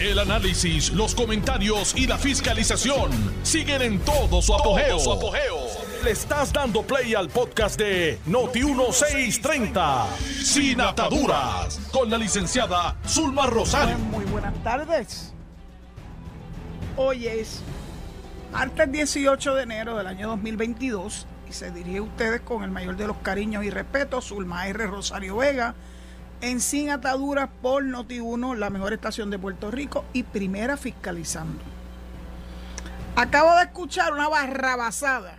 El análisis, los comentarios y la fiscalización siguen en todo su apogeo. Le estás dando play al podcast de Noti1630, Sin Ataduras, con la licenciada Zulma Rosario. Muy buenas tardes. Hoy es martes 18 de enero del año 2022 y se dirige a ustedes con el mayor de los cariños y respetos, Zulma R. Rosario Vega, en Sin Ataduras por Noti1, la mejor estación de Puerto Rico y primera fiscalizando. Acabo de escuchar una basada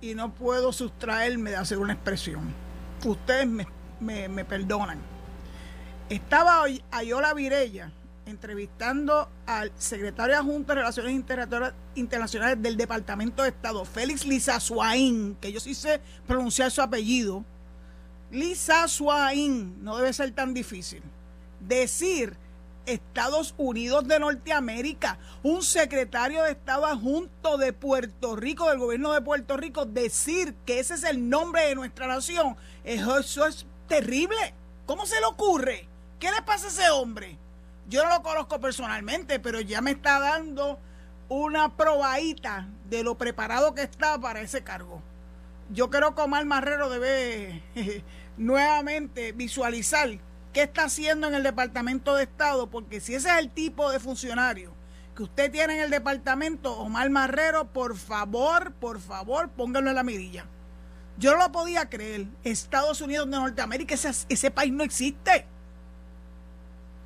y no puedo sustraerme de hacer una expresión. Ustedes me, me perdonan. Estaba Ayola Virella entrevistando al secretario adjunto de Relaciones Internacionales del Departamento de Estado, Félix Lizazuaín, que yo sí sé pronunciar su apellido. Lizazuaín, no debe ser tan difícil. Decir Estados Unidos de Norteamérica, un secretario de Estado adjunto de Puerto Rico, del gobierno de Puerto Rico, decir que ese es el nombre de nuestra nación, eso, eso es terrible. ¿Cómo se le ocurre? ¿Qué le pasa a ese hombre? Yo no lo conozco personalmente, pero ya me está dando una probadita de lo preparado que está para ese cargo. Yo creo que Omar Marrero debe nuevamente visualizar qué está haciendo en el Departamento de Estado, porque si ese es el tipo de funcionario que usted tiene en el departamento, Omar Marrero, por favor, por favor, póngalo en la mirilla. Yo no lo podía creer. Estados Unidos de Norteamérica, ese, ese país no existe.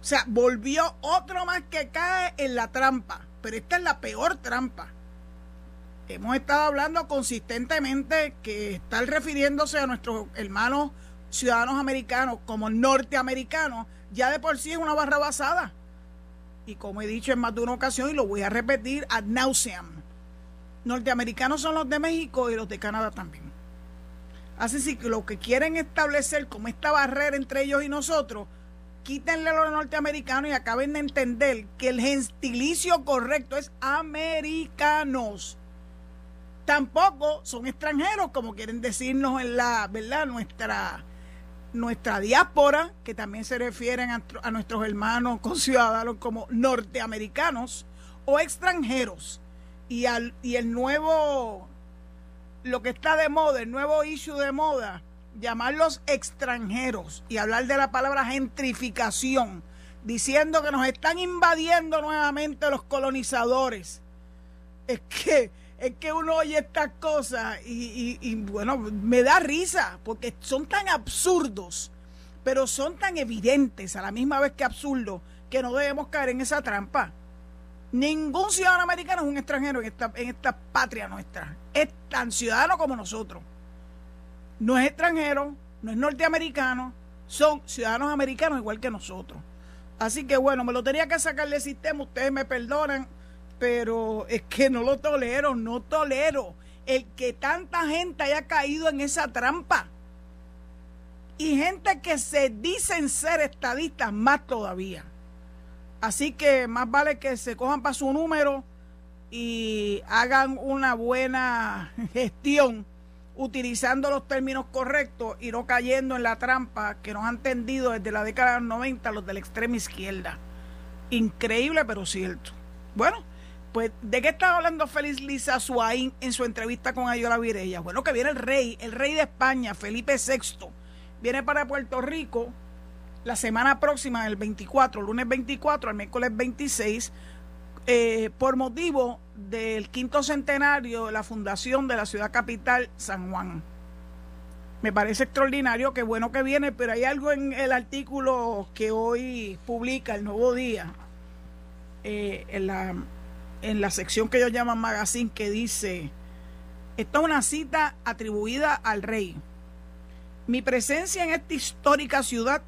O sea, volvió otro más que cae en la trampa. Pero esta es la peor trampa. Hemos estado hablando consistentemente que estar refiriéndose a nuestros hermanos ciudadanos americanos como norteamericanos ya de por sí es una barra basada. Y como he dicho en más de una ocasión y lo voy a repetir ad nauseam, norteamericanos son los de México y los de Canadá también. Así que lo que quieren establecer como esta barrera entre ellos y nosotros quítenle a los norteamericanos y acaben de entender que el gentilicio correcto es americanos. Tampoco son extranjeros, como quieren decirnos en la, ¿verdad? Nuestra, nuestra diáspora, que también se refieren a, nuestros hermanos con ciudadanos como norteamericanos o extranjeros. Y, al, y el nuevo, lo que está de moda, el nuevo issue de moda, llamarlos extranjeros y hablar de la palabra gentrificación, diciendo que nos están invadiendo nuevamente los colonizadores. Es que, es que uno oye estas cosas y, y bueno, me da risa porque son tan absurdos, pero son tan evidentes a la misma vez que absurdos que no debemos caer en esa trampa. Ningún ciudadano americano es un extranjero en esta, en esta patria nuestra. Es tan ciudadano como nosotros no es extranjero, no es norteamericano, son ciudadanos americanos igual que nosotros. Así que bueno, me lo tenía que sacar del sistema, ustedes me perdonan, pero es que no lo tolero, no tolero el que tanta gente haya caído en esa trampa. Y gente que se dicen ser estadistas más todavía. Así que más vale que se cojan para su número y hagan una buena gestión utilizando los términos correctos y no cayendo en la trampa que nos han tendido desde la década de los 90 los de la extrema izquierda. Increíble, pero cierto. Bueno, pues, ¿de qué estaba hablando Félix Lisa Suaín en su entrevista con Ayola Virella? Bueno, que viene el rey, el rey de España, Felipe VI, viene para Puerto Rico la semana próxima, el 24, lunes 24 al miércoles 26, eh, por motivo del quinto centenario de la fundación de la ciudad capital, San Juan. Me parece extraordinario, qué bueno que viene, pero hay algo en el artículo que hoy publica el Nuevo Día, eh, en, la, en la sección que ellos llaman magazine, que dice, esta es una cita atribuida al rey. Mi presencia en esta histórica ciudad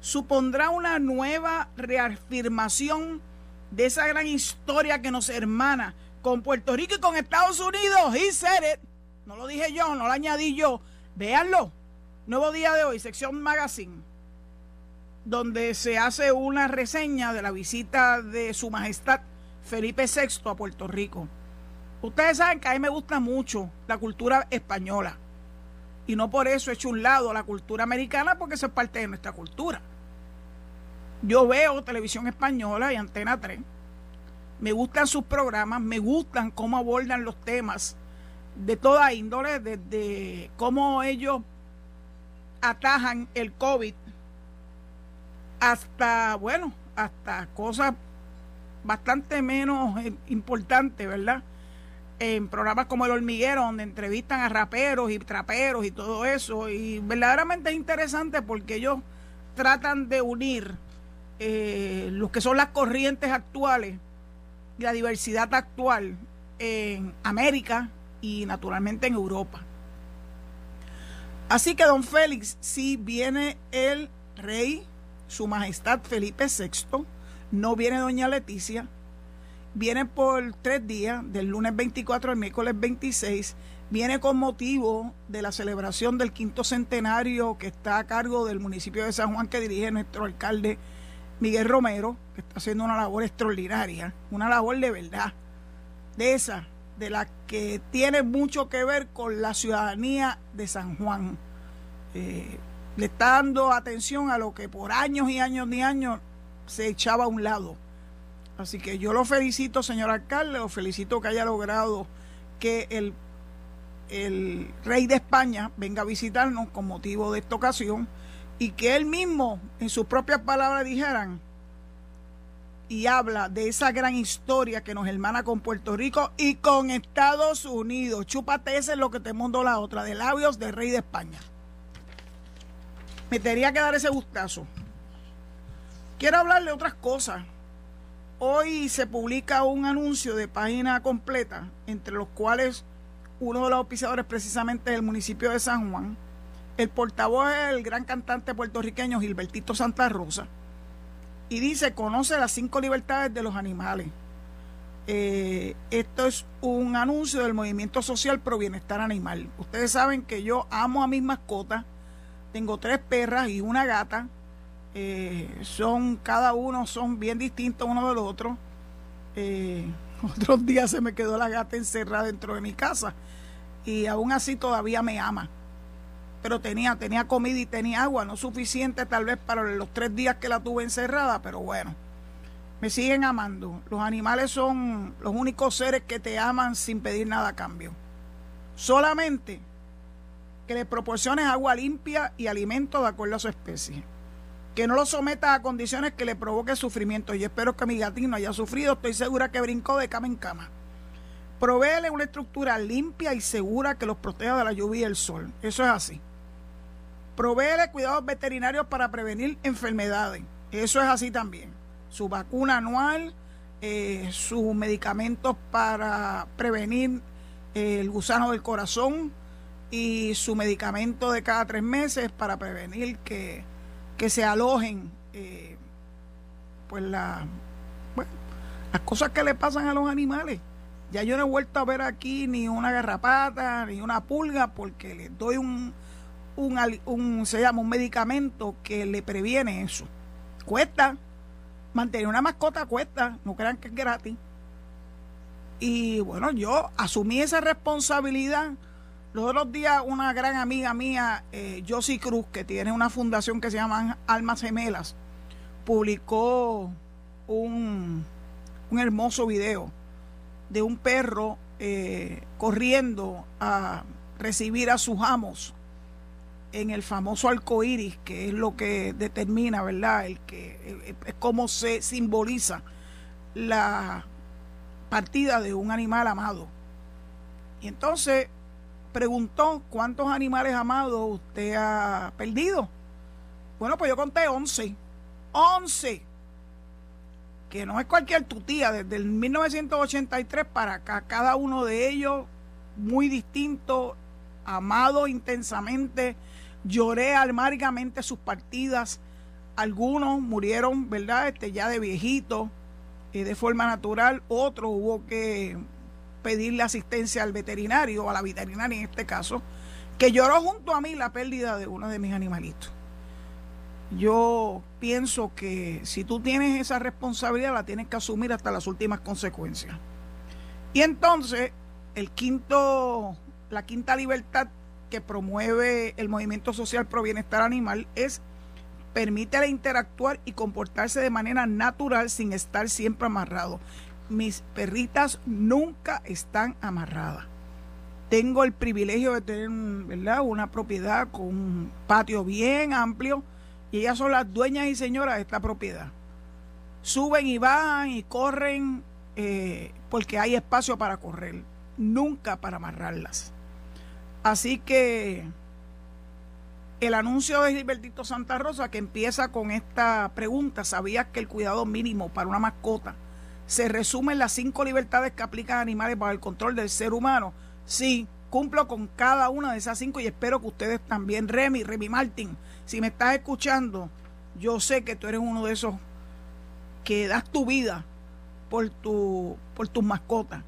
supondrá una nueva reafirmación de esa gran historia que nos hermana con Puerto Rico y con Estados Unidos. y said No lo dije yo, no lo añadí yo. Véanlo. Nuevo día de hoy, sección magazine, donde se hace una reseña de la visita de Su Majestad Felipe VI a Puerto Rico. Ustedes saben que a mí me gusta mucho la cultura española. Y no por eso he hecho un lado a la cultura americana, porque eso es parte de nuestra cultura. Yo veo televisión española y Antena 3. Me gustan sus programas, me gustan cómo abordan los temas de toda índole, desde cómo ellos atajan el COVID hasta, bueno, hasta cosas bastante menos eh, importantes, ¿verdad? En programas como El Hormiguero, donde entrevistan a raperos y traperos y todo eso. Y verdaderamente es interesante porque ellos tratan de unir eh, lo que son las corrientes actuales y la diversidad actual en América y naturalmente en Europa. Así que, don Félix, si viene el rey, su majestad Felipe VI, no viene doña Leticia, viene por tres días, del lunes 24 al miércoles 26, viene con motivo de la celebración del quinto centenario que está a cargo del municipio de San Juan que dirige nuestro alcalde Miguel Romero, que está haciendo una labor extraordinaria, una labor de verdad, de esa, de la que tiene mucho que ver con la ciudadanía de San Juan. Eh, le está dando atención a lo que por años y años y años se echaba a un lado. Así que yo lo felicito, señor alcalde, lo felicito que haya logrado que el, el rey de España venga a visitarnos con motivo de esta ocasión y que él mismo, en sus propias palabras, dijeran y habla de esa gran historia que nos hermana con Puerto Rico y con Estados Unidos. Chúpate ese es lo que te mundo la otra, de labios del rey de España. Me tenía que dar ese gustazo. Quiero hablarle otras cosas. Hoy se publica un anuncio de página completa, entre los cuales uno de los auspiciadores precisamente es el municipio de San Juan, el portavoz es el gran cantante puertorriqueño Gilbertito Santa Rosa. Y dice, conoce las cinco libertades de los animales. Eh, esto es un anuncio del movimiento social pro bienestar animal. Ustedes saben que yo amo a mis mascotas. Tengo tres perras y una gata. Eh, son, cada uno son bien distintos uno del otro. Eh, otros días se me quedó la gata encerrada dentro de mi casa. Y aún así todavía me ama pero tenía, tenía comida y tenía agua, no suficiente tal vez para los tres días que la tuve encerrada, pero bueno, me siguen amando. Los animales son los únicos seres que te aman sin pedir nada a cambio. Solamente que le proporciones agua limpia y alimento de acuerdo a su especie. Que no lo sometas a condiciones que le provoque sufrimiento. Y espero que mi gatín no haya sufrido. Estoy segura que brincó de cama en cama. Provéele una estructura limpia y segura que los proteja de la lluvia y el sol. Eso es así. Proveele cuidados veterinarios para prevenir enfermedades. Eso es así también. Su vacuna anual, eh, sus medicamentos para prevenir eh, el gusano del corazón y su medicamento de cada tres meses para prevenir que, se alojen eh, pues la, las cosas que le pasan a los animales. Ya yo no he vuelto a ver aquí ni una garrapata ni una pulga porque les doy un, un, se llama un medicamento que le previene eso. Cuesta, mantener una mascota cuesta, no crean que es gratis. Y bueno, yo asumí esa responsabilidad. Los otros días una gran amiga mía, eh, Josie Cruz, que tiene una fundación que se llama Almas Gemelas, publicó un, hermoso video de un perro eh, corriendo a recibir a sus amos en el famoso arco iris, que es lo que determina, ¿verdad? El que es como se simboliza la partida de un animal amado. Y entonces preguntó cuántos animales amados usted ha perdido. Bueno, pues yo conté 11. 11. Que no es cualquier tutía, desde el 1983 para acá, cada uno de ellos muy distinto, amado intensamente Lloré amargamente sus partidas. Algunos murieron, ¿verdad? Este, ya de viejito, eh, de forma natural. Otros hubo que pedirle asistencia al veterinario, a la veterinaria en este caso, que lloró junto a mí la pérdida de uno de mis animalitos. Yo pienso que si tú tienes esa responsabilidad, la tienes que asumir hasta las últimas consecuencias. Y entonces, el quinto, la quinta libertad que promueve el movimiento social pro bienestar animal es Permítele interactuar y comportarse de manera natural sin estar siempre amarrado. Mis perritas nunca están amarradas. Tengo el privilegio de tener ¿verdad? una propiedad con un patio bien amplio y ellas son las dueñas y señoras de esta propiedad. Suben y bajan y corren eh, porque hay espacio para correr, nunca para amarrarlas. Así que el anuncio de Gilbertito Santa Rosa que empieza con esta pregunta, ¿sabías que el cuidado mínimo para una mascota se resume en las cinco libertades que aplican animales para el control del ser humano? Sí, cumplo con cada una de esas cinco y espero que ustedes también. Remy, Remy Martin, si me estás escuchando, yo sé que tú eres uno de esos que das tu vida por, tu, por tus mascotas.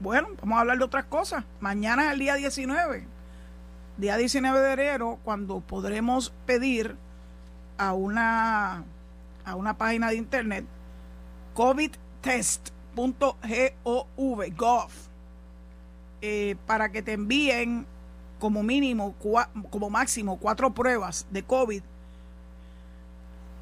Bueno, vamos a hablar de otras cosas. Mañana es el día 19 día 19 de enero, cuando podremos pedir a una, a una página de internet covidtest.gov gov, eh, para que te envíen como mínimo, como máximo, cuatro pruebas de COVID,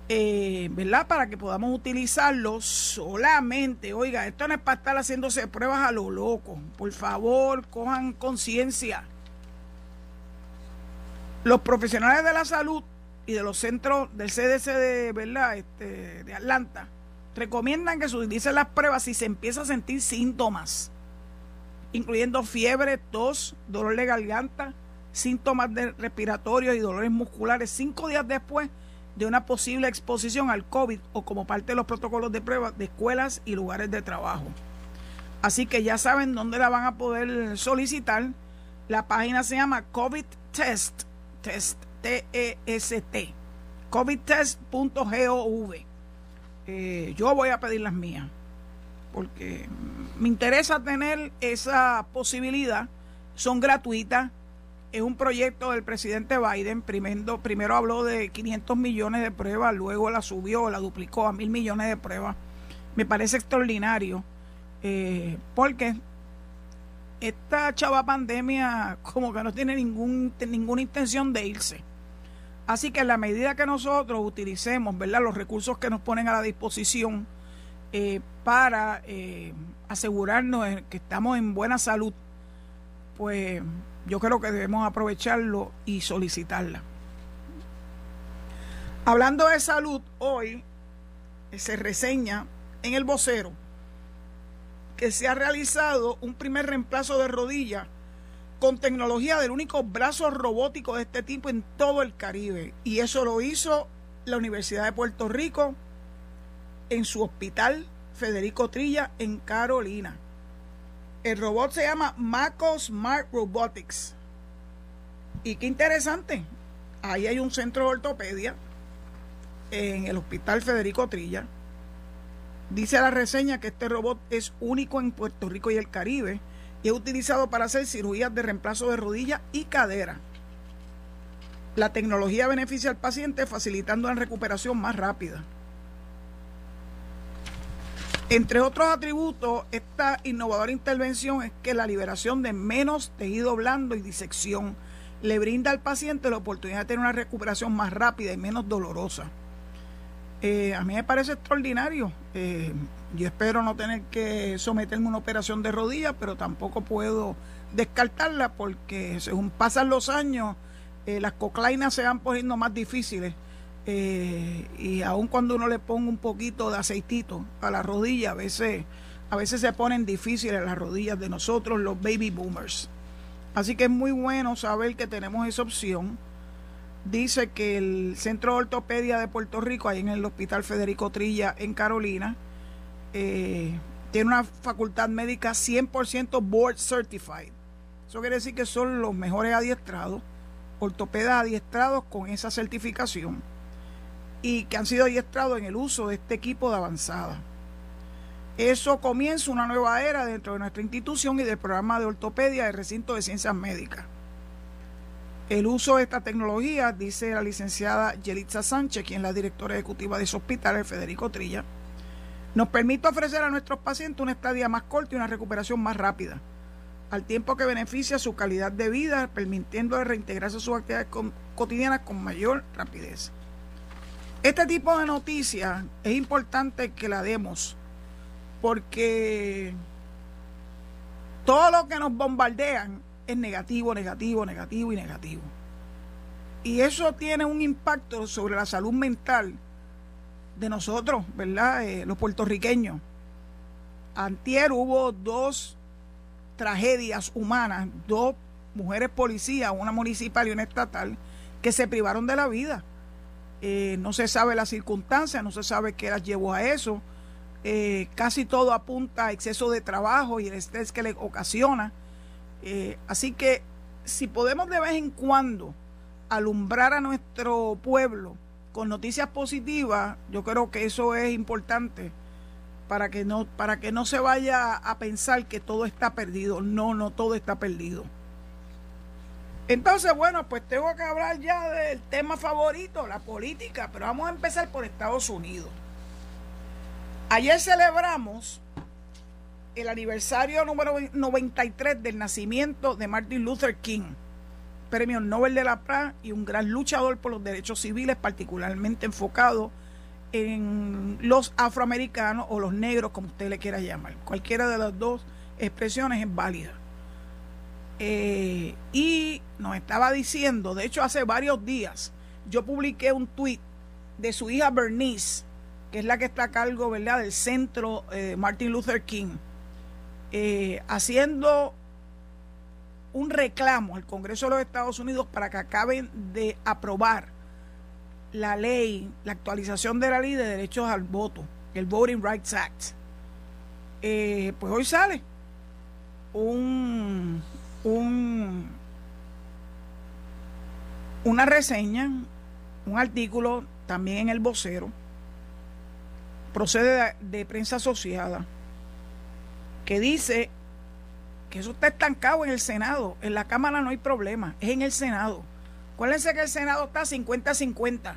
eh, ¿verdad? Para que podamos utilizarlo solamente. Oiga, esto no es para estar haciéndose pruebas a lo loco. Por favor, cojan conciencia los profesionales de la salud y de los centros del CDC de, ¿verdad? Este, de Atlanta recomiendan que se utilicen las pruebas si se empieza a sentir síntomas, incluyendo fiebre, tos, dolor de garganta, síntomas de respiratorios y dolores musculares cinco días después de una posible exposición al COVID o como parte de los protocolos de pruebas de escuelas y lugares de trabajo. Así que ya saben dónde la van a poder solicitar. La página se llama COVID Test T-E-S-T, covidtest.gov. Eh, yo voy a pedir las mías, porque me interesa tener esa posibilidad. Son gratuitas. Es un proyecto del presidente Biden. Primero, primero habló de 500 millones de pruebas, luego la subió, la duplicó a mil millones de pruebas. Me parece extraordinario, eh, porque esta chava pandemia como que no tiene ningún, ninguna intención de irse. Así que en la medida que nosotros utilicemos ¿verdad? los recursos que nos ponen a la disposición eh, para eh, asegurarnos que estamos en buena salud, pues yo creo que debemos aprovecharlo y solicitarla. Hablando de salud, hoy se reseña en el vocero que se ha realizado un primer reemplazo de rodilla con tecnología del único brazo robótico de este tipo en todo el Caribe. Y eso lo hizo la Universidad de Puerto Rico en su hospital Federico Trilla en Carolina. El robot se llama Mako Smart Robotics. Y qué interesante. Ahí hay un centro de ortopedia en el hospital Federico Trilla Dice la reseña que este robot es único en Puerto Rico y el Caribe y es utilizado para hacer cirugías de reemplazo de rodilla y cadera. La tecnología beneficia al paciente facilitando la recuperación más rápida. Entre otros atributos, esta innovadora intervención es que la liberación de menos tejido blando y disección le brinda al paciente la oportunidad de tener una recuperación más rápida y menos dolorosa. Eh, a mí me parece extraordinario. Eh, yo espero no tener que someterme a una operación de rodilla, pero tampoco puedo descartarla porque según pasan los años, eh, las coclainas se van poniendo más difíciles. y aun cuando uno le ponga un poquito de aceitito a la rodilla, a veces, a veces se ponen difíciles las rodillas de nosotros, los baby boomers. Así que es muy bueno saber que tenemos esa opción dice que el Centro de Ortopedia de Puerto Rico, ahí en el Hospital Federico Trilla, en Carolina, eh, tiene una facultad médica 100% board certified. Eso quiere decir que son los mejores adiestrados, ortopedas adiestrados con esa certificación y que han sido adiestrados en el uso de este equipo de avanzada. Eso comienza una nueva era dentro de nuestra institución y del programa de ortopedia del recinto de ciencias médicas. El uso de esta tecnología, dice la licenciada Yelitza Sánchez, quien es la directora ejecutiva de ese hospital, Federico Trilla, nos permite ofrecer a nuestros pacientes una estadía más corta y una recuperación más rápida, al tiempo que beneficia su calidad de vida, permitiendo reintegrarse a sus actividades cotidianas con mayor rapidez. Este tipo de noticias es importante que la demos porque todo lo que nos bombardean es negativo, negativo, negativo y negativo. Y eso tiene un impacto sobre la salud mental de nosotros, ¿verdad? Eh, los puertorriqueños. Antier hubo dos tragedias humanas, dos mujeres policías, una municipal y una estatal, que se privaron de la vida. Eh, no se sabe la circunstancia, no se sabe qué las llevó a eso. Eh, casi todo apunta a exceso de trabajo y el estrés que le ocasiona. Así que si podemos de vez en cuando alumbrar a nuestro pueblo con noticias positivas, yo creo que eso es importante para que no para que no se vaya a pensar que todo está perdido. No, no todo está perdido. Entonces, bueno, pues tengo que hablar ya del tema favorito, la política, pero vamos a empezar por Estados Unidos. Ayer celebramos el aniversario número 93 del nacimiento de Martin Luther King, premio Nobel de la Paz y un gran luchador por los derechos civiles, particularmente enfocado en los afroamericanos o los negros, como usted le quiera llamar. Cualquiera de las dos expresiones es válida. Eh, y nos estaba diciendo, de hecho hace varios días, yo publiqué un tweet de su hija Bernice, que es la que está a cargo ¿verdad? del centro eh, Martin Luther King, eh, haciendo un reclamo al Congreso de los Estados Unidos para que acaben de aprobar la ley, la actualización de la ley de derechos al voto, el Voting Rights Act. pues hoy sale un, un, una reseña, un artículo también en el vocero, procede de, prensa asociada, que dice que eso está estancado en el Senado. En la Cámara no hay problema, es en el Senado. Acuérdense que el Senado está 50-50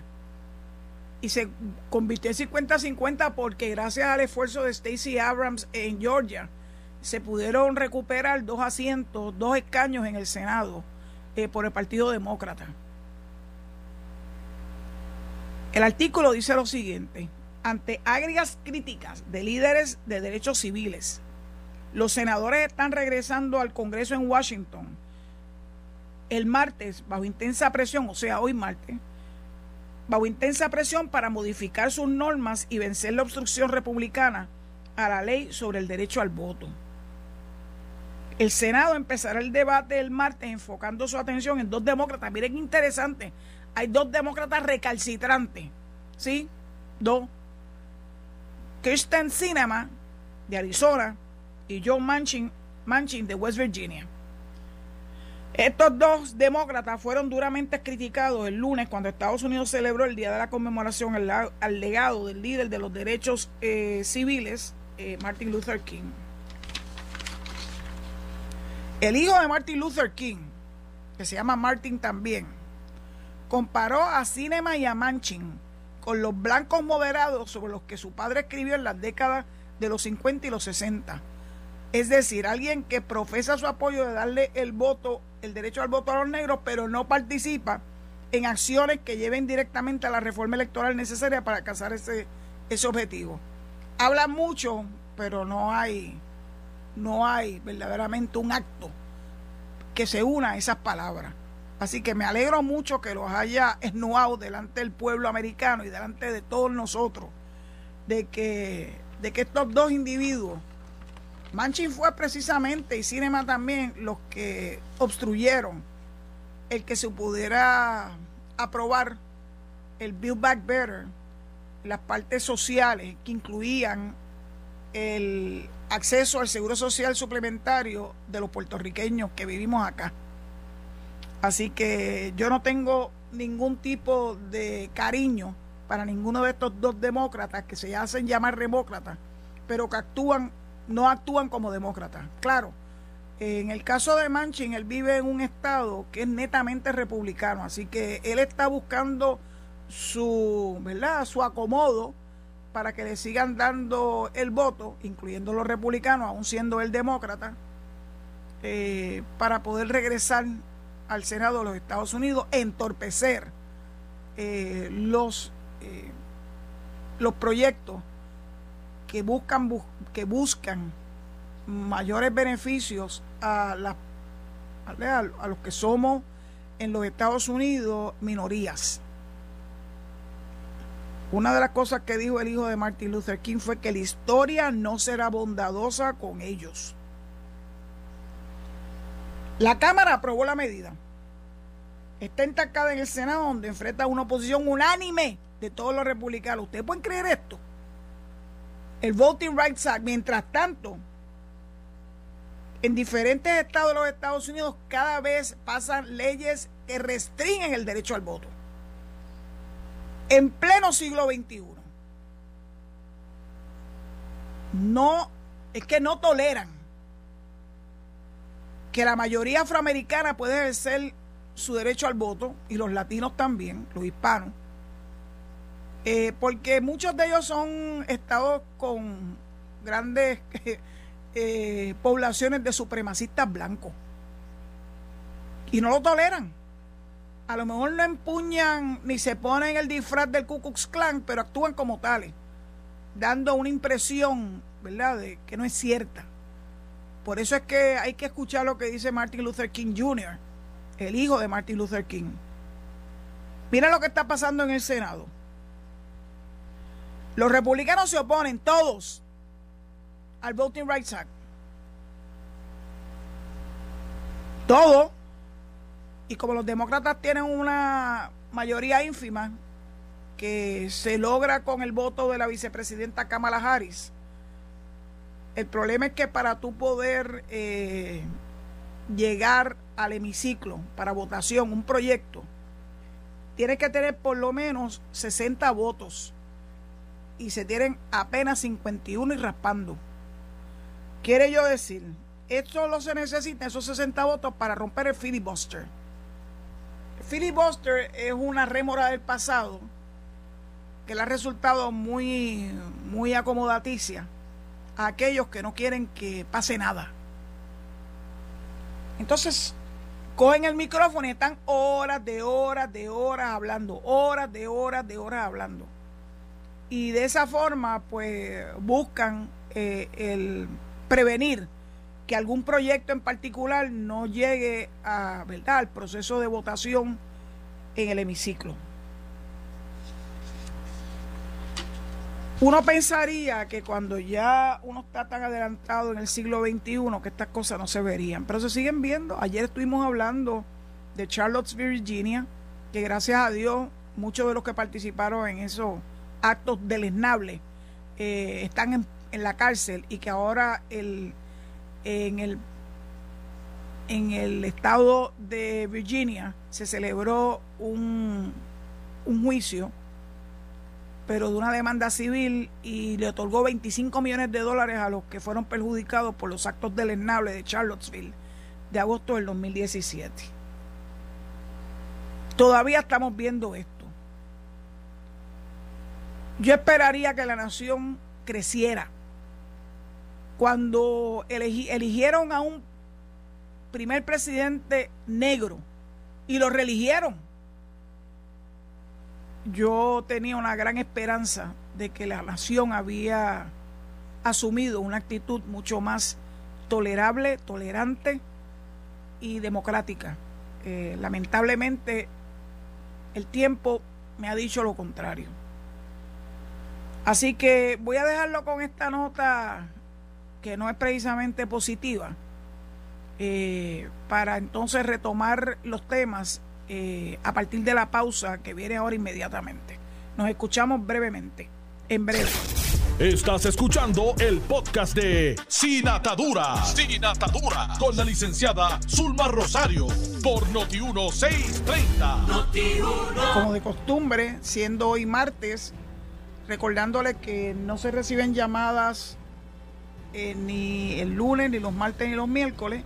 y se convirtió en 50-50 porque gracias al esfuerzo de Stacey Abrams en Georgia, se pudieron recuperar dos asientos, dos escaños en el Senado eh, por el Partido Demócrata. El artículo dice lo siguiente, ante agrias críticas de líderes de derechos civiles, los senadores están regresando al Congreso en Washington el martes bajo intensa presión, o sea, hoy martes, bajo intensa presión para modificar sus normas y vencer la obstrucción republicana a la ley sobre el derecho al voto. El Senado empezará el debate el martes enfocando su atención en dos demócratas. Miren qué interesante. Hay dos demócratas recalcitrantes. ¿Sí? Dos. Kristen Cinema, de Arizona, y Joe Manchin, Manchin, de West Virginia. Estos dos demócratas fueron duramente criticados el lunes cuando Estados Unidos celebró el día de la conmemoración al, legado del líder de los derechos eh, civiles, eh, Martin Luther King. El hijo de Martin Luther King, que se llama Martin también, comparó a Cinema y a Manchin con los blancos moderados sobre los que su padre escribió en las décadas de los 50 y los 60. Es decir, alguien que profesa su apoyo de darle el voto, el derecho al voto a los negros, pero no participa en acciones que lleven directamente a la reforma electoral necesaria para alcanzar ese, ese objetivo. Habla mucho, pero no hay no hay verdaderamente un acto que se una a esas palabras. Así que me alegro mucho que los haya esnuado delante del pueblo americano y delante de todos nosotros de que, de que estos dos individuos, Manchin fue precisamente y Cinema también los que obstruyeron el que se pudiera aprobar el Build Back Better, las partes sociales que incluían el acceso al seguro social suplementario de los puertorriqueños que vivimos acá. Así que yo no tengo ningún tipo de cariño para ninguno de estos dos demócratas que se hacen llamar demócratas, pero que actúan, no actúan como demócratas. Claro, en el caso de Manchin, él vive en un estado que es netamente republicano, así que él está buscando su, ¿verdad? su acomodo para que le sigan dando el voto, incluyendo los republicanos, aún siendo el demócrata, eh, para poder regresar al Senado de los Estados Unidos, entorpecer eh, los eh, los proyectos que buscan, que buscan mayores beneficios a, a los que somos en los Estados Unidos minorías. Una de las cosas que dijo el hijo de Martin Luther King fue que la historia no será bondadosa con ellos. La Cámara aprobó la medida. Está entacada en el Senado donde enfrenta una oposición unánime de todos los republicanos. ¿Ustedes pueden creer esto? El Voting Rights Act, mientras tanto, en diferentes estados de los Estados Unidos cada vez pasan leyes que restringen el derecho al voto. En pleno siglo XXI. No, es que no toleran que la mayoría afroamericana puede ejercer su derecho al voto y los latinos también, los hispanos, eh, porque muchos de ellos son estados con grandes eh, poblaciones de supremacistas blancos y no lo toleran. A lo mejor no empuñan ni se ponen el disfraz del Ku Klux Klan, pero actúan como tales, dando una impresión, ¿verdad?, de que no es cierta. Por eso es que hay que escuchar lo que dice Martin Luther King Jr., el hijo de Martin Luther King. Mira lo que está pasando en el Senado. Los republicanos se oponen todos al Voting Rights Act. Todo. Y como los demócratas tienen una mayoría ínfima que se logra con el voto de la vicepresidenta Kamala Harris, el problema es que para tú poder eh, llegar al hemiciclo para votación, un proyecto, tienes que tener por lo menos 60 votos y se tienen apenas 51 y raspando. Quiere yo decir, esto solo se necesita esos 60 votos para romper el filibuster. El filibuster es una rémora del pasado que le ha resultado muy, muy acomodaticia a aquellos que no quieren que pase nada. Entonces, cogen el micrófono y están horas de horas de horas hablando, horas de horas de horas hablando. Y de esa forma, pues, buscan eh, el prevenir que algún proyecto en particular no llegue a, ¿verdad? al proceso de votación en el hemiciclo. Uno pensaría que cuando ya uno está tan adelantado en el siglo XXI que estas cosas no se verían, pero se siguen viendo. Ayer estuvimos hablando de Charlottesville, Virginia, que gracias a Dios muchos de los que participaron en esos actos deleznables eh, están en, la cárcel y que ahora el, en, el, en el estado de Virginia se celebró un, un juicio pero de una demanda civil y le otorgó 25 millones de dólares a los que fueron perjudicados por los actos deleznables de Charlottesville de agosto del 2017. Todavía estamos viendo esto. Yo esperaría que la nación creciera. Cuando eligieron a un primer presidente negro y lo reeligieron, yo tenía una gran esperanza de que la nación había asumido una actitud mucho más tolerable, tolerante y democrática. Eh, lamentablemente, el tiempo me ha dicho lo contrario. Así que voy a dejarlo con esta nota que no es precisamente positiva, eh, para entonces retomar los temas eh, a partir de la pausa que viene ahora inmediatamente. Nos escuchamos brevemente, en breve. Estás escuchando el podcast de Sin Atadura. Sin Atadura. Con la licenciada Zulma Rosario. Por Noti1630. Como de costumbre, siendo hoy martes, recordándole que no se reciben llamadas eh, ni el lunes, ni los martes, ni los miércoles.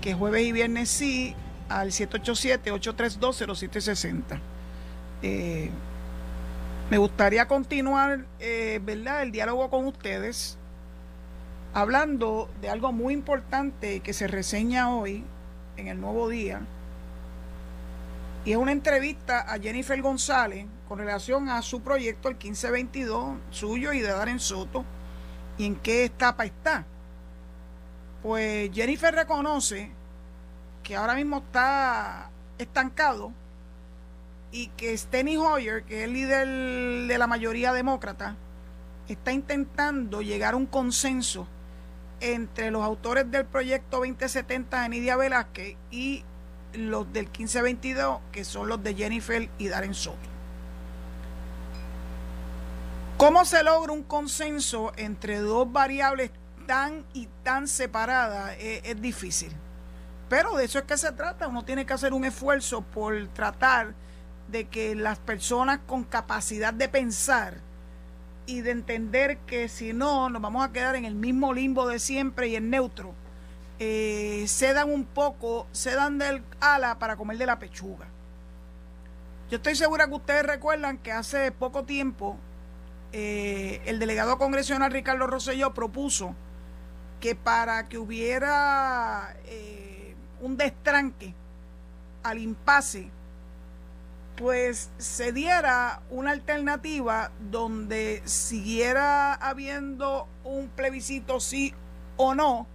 Que jueves y viernes sí al 787-832-0760. Eh, me gustaría continuar, eh, ¿verdad?, el diálogo con ustedes, hablando de algo muy importante que se reseña hoy en el nuevo día. Y es una entrevista a Jennifer González, con relación a su proyecto, el 1522, suyo y de Darren Soto, y en qué etapa está. Pues Jennifer reconoce que ahora mismo está estancado y que Steny Hoyer, que es el líder de la mayoría demócrata, está intentando llegar a un consenso entre los autores del proyecto 2070 de Nidia Velázquez y los del 1522, que son los de Jennifer y Darren Soto. ¿Cómo se logra un consenso entre dos variables tan y tan separadas? Es, es, difícil. Pero de eso es que se trata. Uno tiene que hacer un esfuerzo por tratar de que las personas con capacidad de pensar y de entender que si no, nos vamos a quedar en el mismo limbo de siempre y en neutro eh, se dan un poco, se dan del ala para comer de la pechuga. Yo estoy segura que ustedes recuerdan que hace poco tiempo eh, el delegado congresional Ricardo Rosselló propuso que para que hubiera eh, un destranque al impasse, pues se diera una alternativa donde siguiera habiendo un plebiscito sí o no,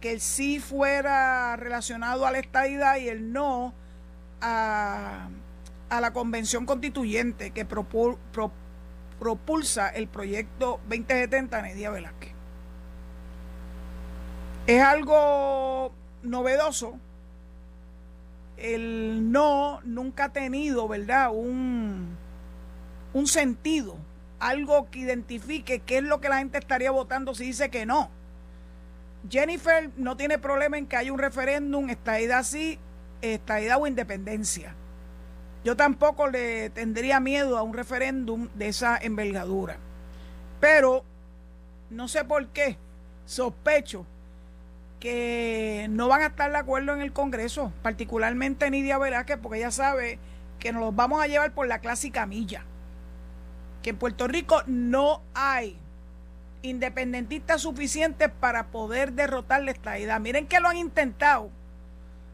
que el sí fuera relacionado a la estadidad y el no a, la convención constituyente que propulsa el proyecto 2070 Nedia Velázquez. Es algo novedoso. El no nunca ha tenido, ¿verdad? Un, un sentido, algo que identifique qué es lo que la gente estaría votando si dice que no Jennifer no tiene problema en que haya un referéndum, estadidad sí, estadidad o independencia. Yo tampoco le tendría miedo a un referéndum de esa envergadura. Pero no sé por qué, sospecho que no van a estar de acuerdo en el Congreso, particularmente Nidia Velázquez, porque ella sabe que nos los vamos a llevar por la clásica milla. Que en Puerto Rico no hay independentistas suficientes para poder derrotar la estadidad. Miren que lo han intentado.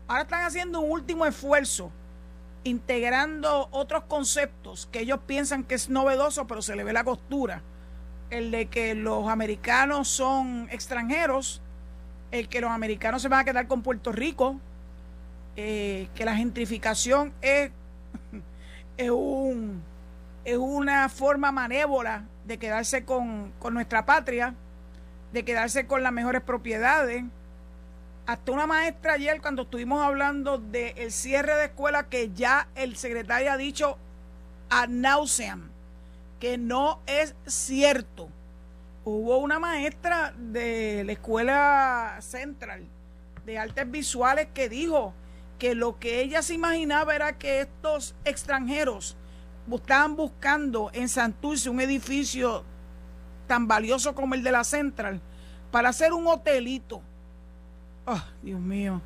Ahora están haciendo un último esfuerzo, integrando otros conceptos que ellos piensan que es novedoso, pero se le ve la costura. El de que los americanos son extranjeros, el que los americanos se van a quedar con Puerto Rico, eh, que la gentrificación es, es, un, es una forma manévola de quedarse con, nuestra patria, de quedarse con las mejores propiedades. Hasta una maestra ayer cuando estuvimos hablando del cierre de escuela que ya el secretario ha dicho a nauseam que no es cierto. Hubo una maestra de la escuela central de artes visuales que dijo que lo que ella se imaginaba era que estos extranjeros estaban buscando en Santurce un edificio tan valioso como el de la Central para hacer un hotelito. Oh, Dios mío.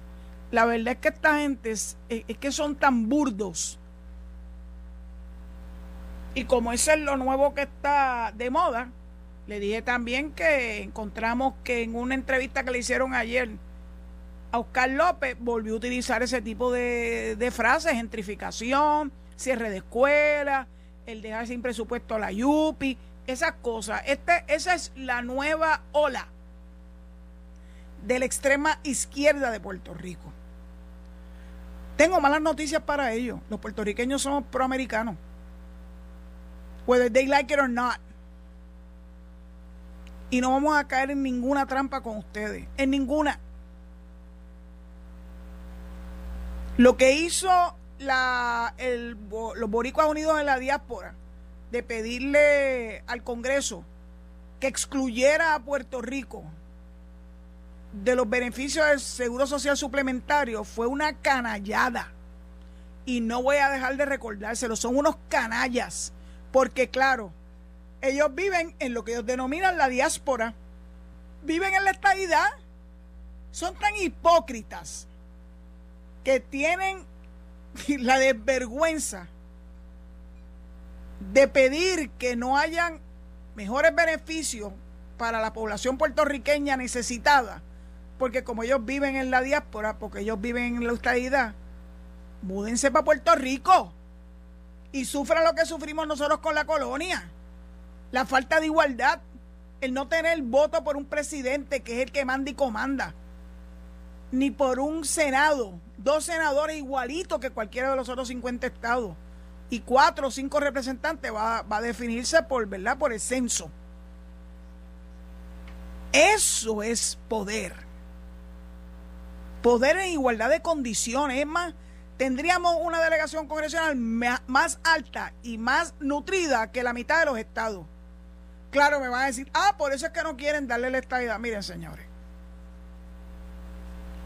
La verdad es que esta gente es, que son tan burdos. Y como eso es lo nuevo que está de moda, le dije también que encontramos que en una entrevista que le hicieron ayer a Oscar López volvió a utilizar ese tipo de, frases, gentrificación, cierre de escuela, el dejar sin presupuesto a la YUPI, esas cosas. Este, esa es la nueva ola de la extrema izquierda de Puerto Rico. Tengo malas noticias para ellos. Los puertorriqueños somos proamericanos. Whether they like it or not. Y no vamos a caer en ninguna trampa con ustedes. En ninguna. Lo que hizo el, los boricuas unidos en la diáspora de pedirle al Congreso que excluyera a Puerto Rico de los beneficios del Seguro Social Suplementario fue una canallada. Y no voy a dejar de recordárselo, son unos canallas, porque claro, ellos viven en lo que ellos denominan la diáspora, viven en la estadidad, son tan hipócritas que tienen la desvergüenza de pedir que no hayan mejores beneficios para la población puertorriqueña necesitada, porque como ellos viven en la diáspora, porque ellos viven en la estadidad, múdense para Puerto Rico. y sufra lo que sufrimos nosotros con la colonia. La falta de igualdad, el no tener voto por un presidente que es el que manda y comanda, ni por un senado, dos senadores igualitos que cualquiera de los otros 50 estados, y cuatro o cinco representantes va, va a definirse por, ¿verdad? por el censo. Eso es poder. Poder en igualdad de condiciones. Es más, tendríamos una delegación congresional más alta y más nutrida que la mitad de los estados. Claro, me van a decir, ah, por eso es que no quieren darle la estabilidad. Miren, señores,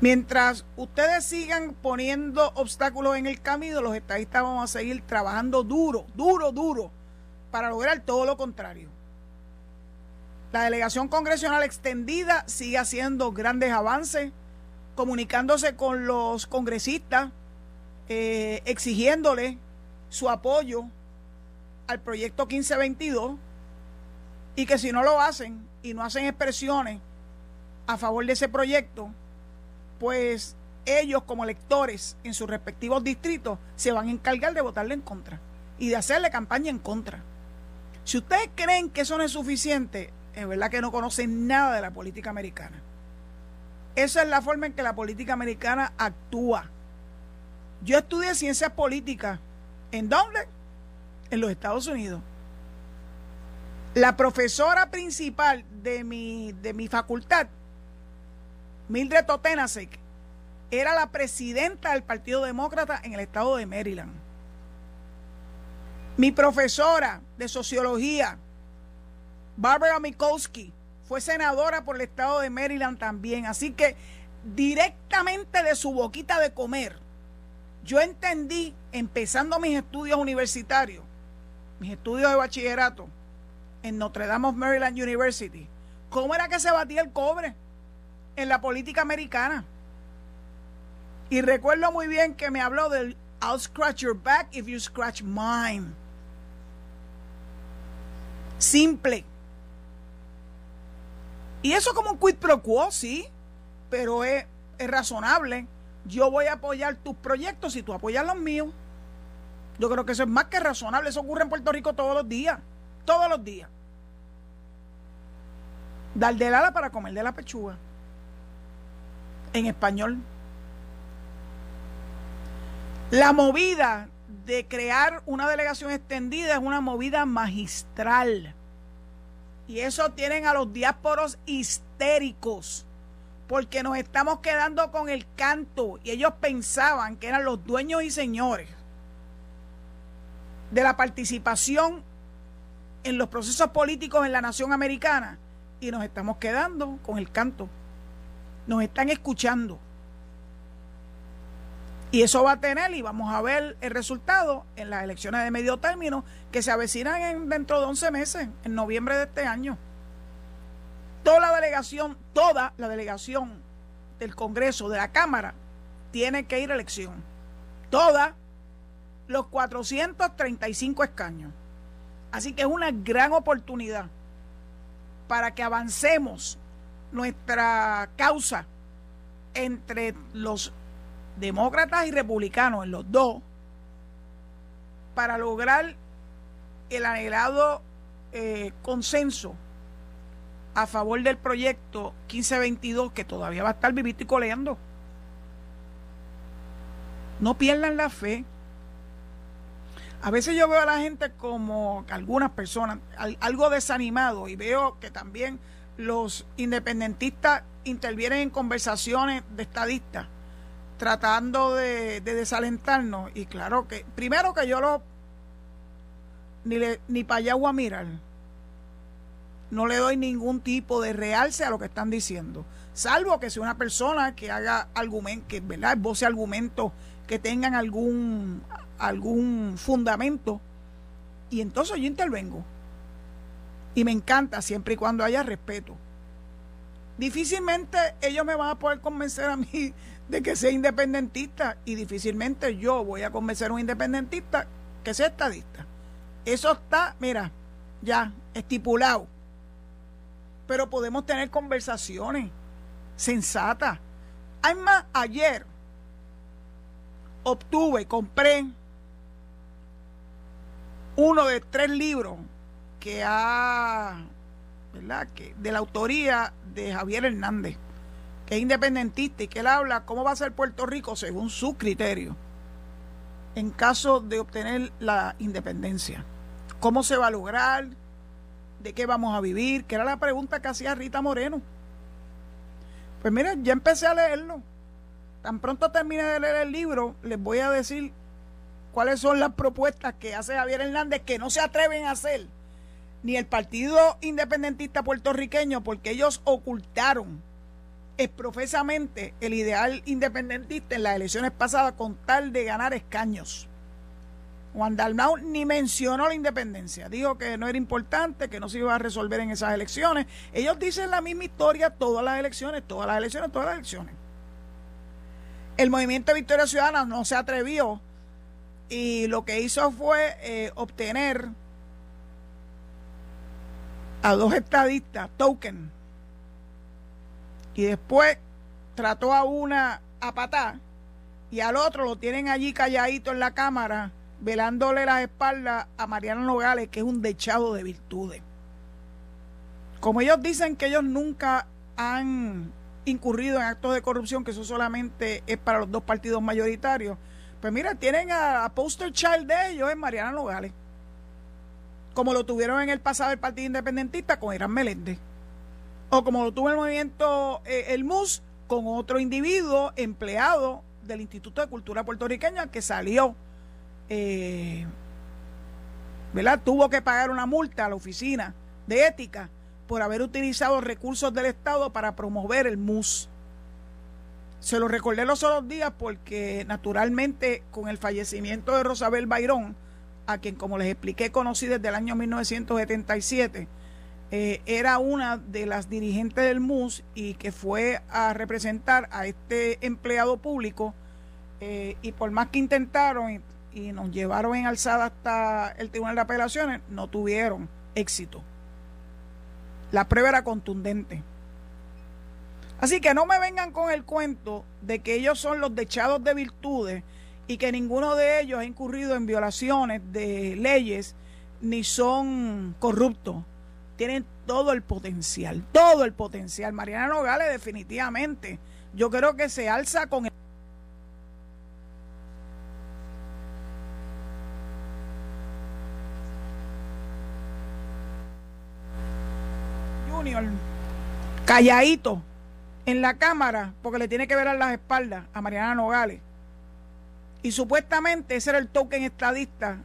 mientras ustedes sigan poniendo obstáculos en el camino, los estadistas vamos a seguir trabajando duro, duro, duro, para lograr todo lo contrario. La delegación congresional extendida sigue haciendo grandes avances, comunicándose con los congresistas eh, exigiéndole su apoyo al proyecto 1522 y que si no lo hacen y no hacen expresiones a favor de ese proyecto, pues ellos como electores en sus respectivos distritos se van a encargar de votarle en contra y de hacerle campaña en contra. Si ustedes creen que eso no es suficiente, es verdad que no conocen nada de la política americana. Esa es la forma en que la política americana actúa. Yo estudié ciencias políticas. ¿En dónde? En los Estados Unidos. La profesora principal de mi, de mi facultad, Mildred Totenasek, era la presidenta del Partido Demócrata en el estado de Maryland. Mi profesora de sociología, Barbara Mikulski, fue senadora por el estado de Maryland también. Así que directamente de su boquita de comer, yo entendí, empezando mis estudios universitarios, mis estudios de bachillerato en Notre Dame of Maryland University, cómo era que se batía el cobre en la política americana. Y recuerdo muy bien que me habló del I'll scratch your back if you scratch mine. Simple. Y eso como un quid pro quo, sí, pero es, es razonable yo voy a apoyar tus proyectos y tú apoyas los míos. Yo creo que eso es más que razonable. Eso ocurre en Puerto Rico todos los días. Todos los días. Dar del ala para comer de la pechuga. En español. La movida de crear una delegación extendida es una movida magistral. Y eso tienen a los diásporos histéricos porque nos estamos quedando con el canto y ellos pensaban que eran los dueños y señores de la participación en los procesos políticos en la nación americana y nos estamos quedando con el canto. Nos están escuchando. Y eso va a tener, y vamos a ver el resultado en las elecciones de medio término que se avecinan en, dentro de 11 meses, en noviembre de este año toda la delegación, toda la delegación del Congreso, de la Cámara, tiene que ir a elección. Toda los 435 escaños. Así que es una gran oportunidad para que avancemos nuestra causa entre los demócratas y republicanos, en los dos, para lograr el anhelado eh, consenso a favor del proyecto 1522 que todavía va a estar vivito y coleando. No pierdan la fe. A veces yo veo a la gente como algunas personas algo desanimado y veo que también los independentistas intervienen en conversaciones de estadistas tratando de, desalentarnos y claro que primero que yo lo ni, ni para allá voy a mirar no le doy ningún tipo de realce a lo que están diciendo. Salvo que sea una persona que haga argumento, que ¿verdad? argumentos que tengan algún, algún fundamento. Y entonces yo intervengo. Y me encanta siempre y cuando haya respeto. Difícilmente ellos me van a poder convencer a mí de que sea independentista y difícilmente yo voy a convencer a un independentista que sea estadista. Eso está, mira, ya estipulado pero podemos tener conversaciones sensatas. Además, ayer obtuve, compré uno de tres libros que ha, ¿verdad? Que, de la autoría de Javier Hernández, que es independentista y que él habla cómo va a ser Puerto Rico según su criterio en caso de obtener la independencia. ¿Cómo se va a lograr? ¿De qué vamos a vivir? Que era la pregunta que hacía Rita Moreno. Pues miren, ya empecé a leerlo. Tan pronto termine de leer el libro, les voy a decir cuáles son las propuestas que hace Javier Hernández que no se atreven a hacer ni el Partido Independentista Puertorriqueño porque ellos ocultaron profesamente el ideal independentista en las elecciones pasadas con tal de ganar escaños. Juan Dalmau ni mencionó la independencia, dijo que no era importante, que no se iba a resolver en esas elecciones. Ellos dicen la misma historia todas las elecciones, todas las elecciones, todas las elecciones. El movimiento Victoria Ciudadana no se atrevió y lo que hizo fue eh, obtener a dos estadistas, token, y después trató a una a patar y al otro lo tienen allí calladito en la cámara velándole las espaldas a Mariana Nogales, que es un dechado de virtudes. Como ellos dicen que ellos nunca han incurrido en actos de corrupción, que eso solamente es para los dos partidos mayoritarios, pues mira, tienen a, poster child de ellos en Mariana Nogales, como lo tuvieron en el pasado el Partido Independentista con Irán Meléndez o como lo tuvo el movimiento eh, el MUS con otro individuo empleado del Instituto de Cultura Puertorriqueña que salió, eh, ¿verdad? Tuvo que pagar una multa a la oficina de ética por haber utilizado recursos del Estado para promover el MUS. Se lo recordé los otros días porque naturalmente con el fallecimiento de Rosabel Bayrón, a quien como les expliqué conocí desde el año 1977, eh, era una de las dirigentes del MUS y que fue a representar a este empleado público eh, y por más que intentaron y, nos llevaron en alzada hasta el Tribunal de Apelaciones, no tuvieron éxito. La prueba era contundente. Así que no me vengan con el cuento de que ellos son los dechados de virtudes y que ninguno de ellos ha incurrido en violaciones de leyes ni son corruptos tienen todo el potencial, todo el potencial. Mariana Nogales definitivamente, yo creo que se alza con el... Junior, calladito en la cámara, porque le tiene que ver a las espaldas a Mariana Nogales. Y supuestamente ese era el token estadista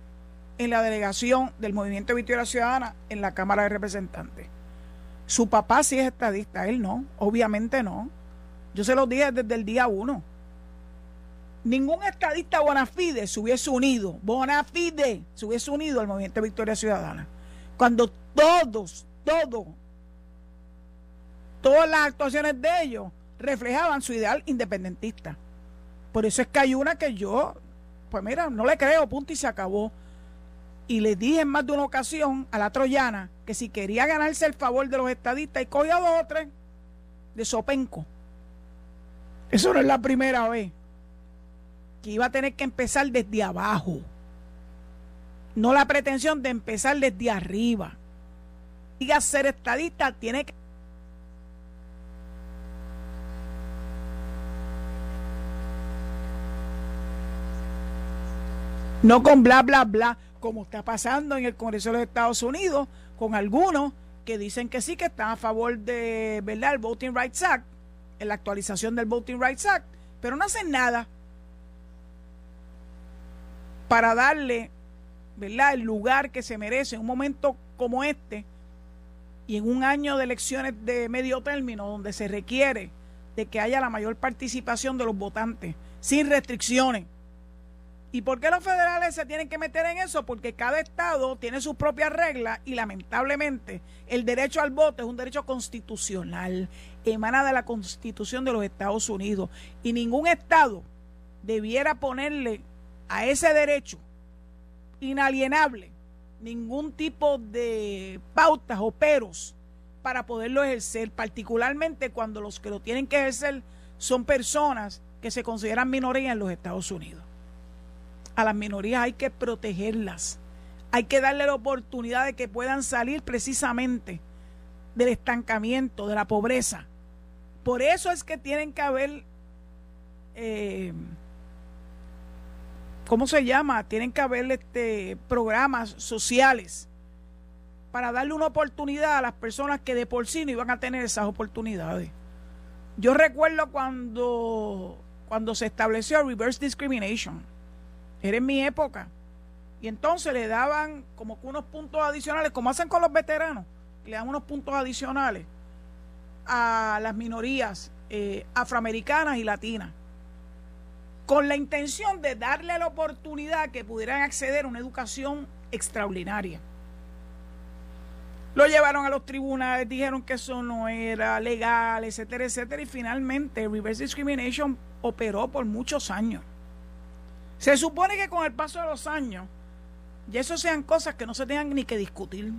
en la delegación del Movimiento Victoria Ciudadana en la Cámara de Representantes. Su papá sí es estadista, él no, obviamente no. Yo se lo dije desde el día uno. Ningún estadista Bonafide se hubiese unido, Bonafide se hubiese unido al Movimiento Victoria Ciudadana. Cuando todos, todos, todas las actuaciones de ellos reflejaban su ideal independentista. Por eso es que hay una que yo, pues mira, no le creo, punto y se acabó y le dije en más de una ocasión a la troyana que si quería ganarse el favor de los estadistas y cogía dos o tres de Sopenco. Eso no es la primera vez. Que iba a tener que empezar desde abajo. No la pretensión de empezar desde arriba. Y a ser estadista tiene que no con bla bla bla como está pasando en el Congreso de los Estados Unidos, con algunos que dicen que sí, que están a favor de, ¿verdad?, el Voting Rights Act, en la actualización del Voting Rights Act, pero no hacen nada para darle, ¿verdad?, el lugar que se merece en un momento como este y en un año de elecciones de medio término donde se requiere de que haya la mayor participación de los votantes, sin restricciones ¿Y por qué los federales se tienen que meter en eso? Porque cada estado tiene sus propias reglas y lamentablemente el derecho al voto es un derecho constitucional, emana de la constitución de los Estados Unidos y ningún estado debiera ponerle a ese derecho inalienable ningún tipo de pautas o peros para poderlo ejercer, particularmente cuando los que lo tienen que ejercer son personas que se consideran minoría en los Estados Unidos a las minorías hay que protegerlas, Hay que darle la oportunidad de que puedan salir precisamente del estancamiento, de la pobreza. Por eso es que tienen que haber, eh, ¿cómo se llama? Tienen que haber este, programas sociales para darle una oportunidad a las personas que de por sí no iban a tener esas oportunidades. Yo recuerdo cuando, cuando se estableció reverse discrimination, era en mi época, y entonces le daban como que unos puntos adicionales, como hacen con los veteranos, le dan unos puntos adicionales a las minorías eh, afroamericanas y latinas, con la intención de darle la oportunidad que pudieran acceder a una educación extraordinaria. Lo llevaron a los tribunales, dijeron que eso no era legal, etcétera, etcétera, y finalmente reverse discrimination operó por muchos años. Se supone que con el paso de los años, y eso sean cosas que no se tengan ni que discutir.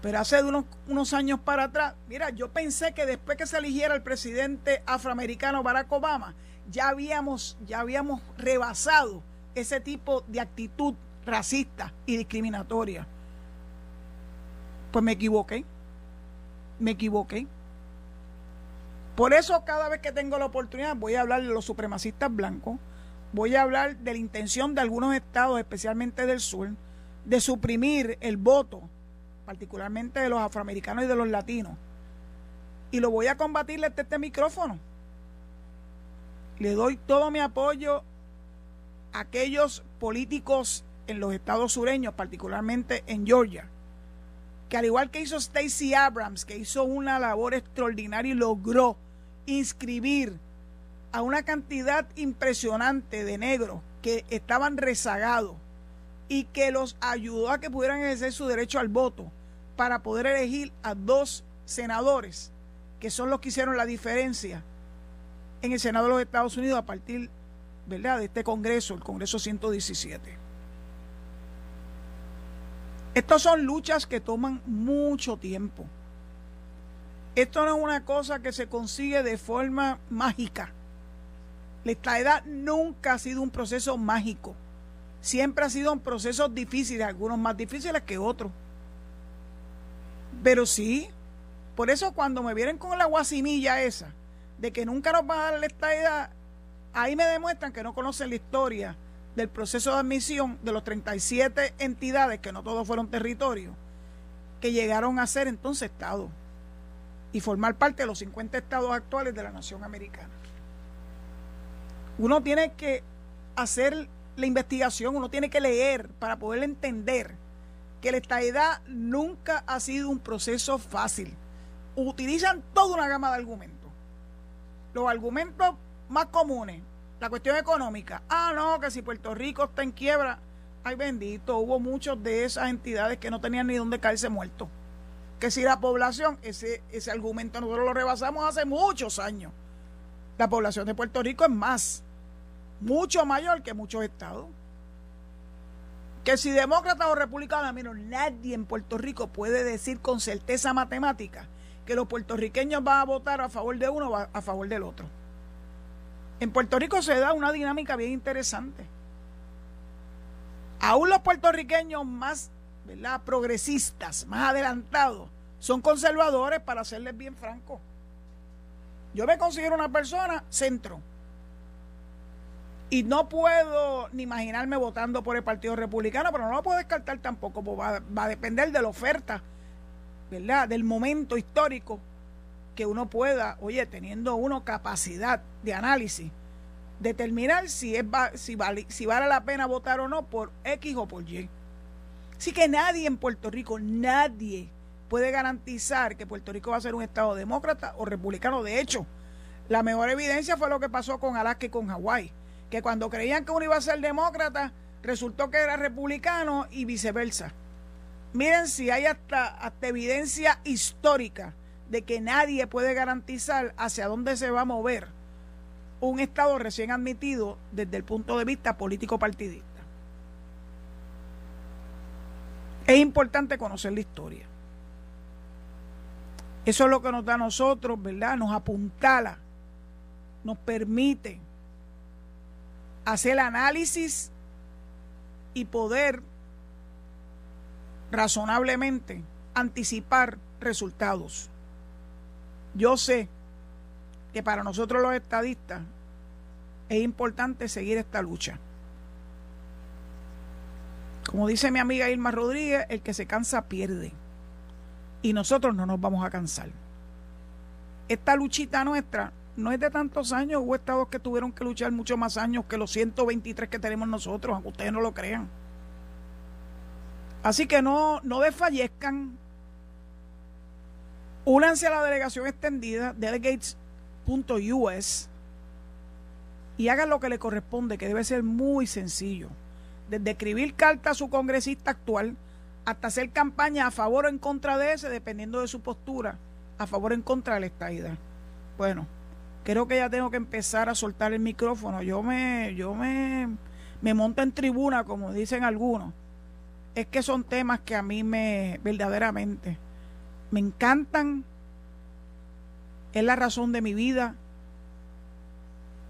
Pero hace unos, unos años para atrás, mira, yo pensé que después que se eligiera el presidente afroamericano Barack Obama, ya habíamos, ya habíamos rebasado ese tipo de actitud racista y discriminatoria. Pues me equivoqué. Me equivoqué. Por eso cada vez que tengo la oportunidad voy a hablar de los supremacistas blancos, voy a hablar de la intención de algunos estados, especialmente del sur, de suprimir el voto, particularmente de los afroamericanos y de los latinos. Y lo voy a combatir desde este micrófono. Le doy todo mi apoyo a aquellos políticos en los estados sureños, particularmente en Georgia, que al igual que hizo Stacey Abrams, que hizo una labor extraordinaria y logró inscribir a una cantidad impresionante de negros que estaban rezagados y que los ayudó a que pudieran ejercer su derecho al voto para poder elegir a dos senadores, que son los que hicieron la diferencia en el Senado de los Estados Unidos a partir ¿verdad? de este Congreso, el Congreso 117. Estas son luchas que toman mucho tiempo. Esto no es una cosa que se consigue de forma mágica. La estadidad nunca ha sido un proceso mágico. Siempre ha sido un proceso difícil, algunos más difíciles que otros. Pero sí, por eso cuando me vienen con la guasimilla esa, de que nunca nos van a dar la estadidad, ahí me demuestran que no conocen la historia del proceso de admisión de los 37 entidades, que no todos fueron territorios, que llegaron a ser entonces estados y formar parte de los 50 estados actuales de la nación americana. Uno tiene que hacer la investigación, uno tiene que leer para poder entender que la estadidad nunca ha sido un proceso fácil. Utilizan toda una gama de argumentos. Los argumentos más comunes, la cuestión económica. Ah, no, que si Puerto Rico está en quiebra, ay bendito, hubo muchos de esas entidades que no tenían ni dónde caerse muertos. Que si la población, ese, ese argumento nosotros lo rebasamos hace muchos años. La población de Puerto Rico es más, mucho mayor que muchos estados. Que si demócrata o republicano, mira, nadie en Puerto Rico puede decir con certeza matemática que los puertorriqueños van a votar a favor de uno o a favor del otro. En Puerto Rico se da una dinámica bien interesante. Aún los puertorriqueños más progresistas, más adelantados, son conservadores, para serles bien franco. Yo me considero una persona centro. Y no puedo ni imaginarme votando por el Partido Republicano, pero no lo puedo descartar tampoco, porque va, va a depender de la oferta, ¿verdad? Del momento histórico que uno pueda, oye, teniendo uno capacidad de análisis, determinar si, es, si, vale, si vale la pena votar o no por X o por Y. Así que nadie en Puerto Rico, nadie puede garantizar que Puerto Rico va a ser un Estado demócrata o republicano. De hecho, la mejor evidencia fue lo que pasó con Alaska y con Hawái, que cuando creían que uno iba a ser demócrata, resultó que era republicano y viceversa. Miren si hay hasta, hasta evidencia histórica de que nadie puede garantizar hacia dónde se va a mover un Estado recién admitido desde el punto de vista político partidista. Es importante conocer la historia. Eso es lo que nos da a nosotros, ¿verdad? Nos apuntala, nos permite hacer análisis y poder razonablemente anticipar resultados. Yo sé que para nosotros los estadistas es importante seguir esta lucha. Como dice mi amiga Irma Rodríguez, el que se cansa pierde. Y nosotros no nos vamos a cansar. Esta luchita nuestra no es de tantos años. Hubo estados que tuvieron que luchar mucho más años que los 123 que tenemos nosotros, aunque ustedes no lo crean. Así que no, no desfallezcan. Únanse a la delegación extendida, delegates.us, y hagan lo que le corresponde, que debe ser muy sencillo. Desde escribir carta a su congresista actual hasta hacer campaña a favor o en contra de ese, dependiendo de su postura, a favor o en contra de la estaida. Bueno, creo que ya tengo que empezar a soltar el micrófono. Yo me, yo me, me monto en tribuna, como dicen algunos. Es que son temas que a mí me verdaderamente me encantan. Es la razón de mi vida.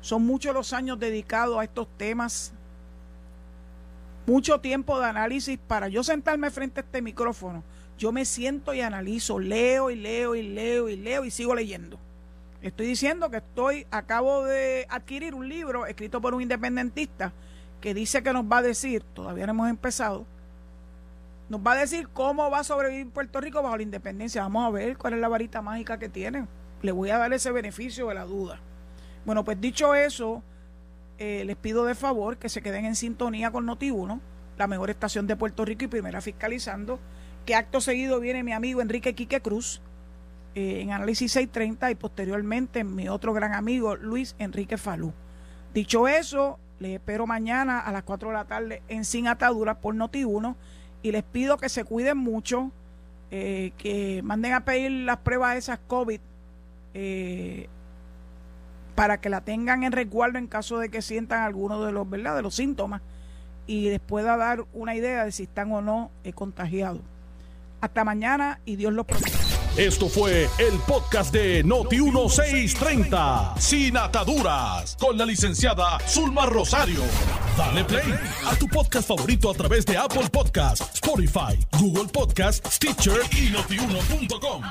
Son muchos los años dedicados a estos temas. Mucho tiempo de análisis para yo sentarme frente a este micrófono. Yo me siento y analizo, leo y leo y leo y leo y sigo leyendo. Estoy diciendo que estoy, acabo de adquirir un libro escrito por un independentista que dice que nos va a decir, todavía no hemos empezado, nos va a decir cómo va a sobrevivir Puerto Rico bajo la independencia. Vamos a ver cuál es la varita mágica que tiene. Le voy a dar ese beneficio de la duda. Bueno, pues dicho eso, eh, les pido de favor que se queden en sintonía con Noti1, la mejor estación de Puerto Rico y primera fiscalizando, que acto seguido viene mi amigo Enrique Quique Cruz eh, en Análisis 630 y posteriormente mi otro gran amigo Luis Enrique Falú. Dicho eso, les espero mañana a las 4 de la tarde en Sin Ataduras por Noti1 y les pido que se cuiden mucho, eh, que manden a pedir las pruebas esas COVID para que la tengan en resguardo en caso de que sientan alguno de los, ¿verdad? de los síntomas y les pueda dar una idea de si están o no contagiados. Hasta mañana y Dios los proteja. Esto fue el podcast de Noti1630, sin ataduras, con la licenciada Zulma Rosario. Dale play a tu podcast favorito a través de Apple Podcasts, Spotify, Google Podcasts, Stitcher y notiuno.com.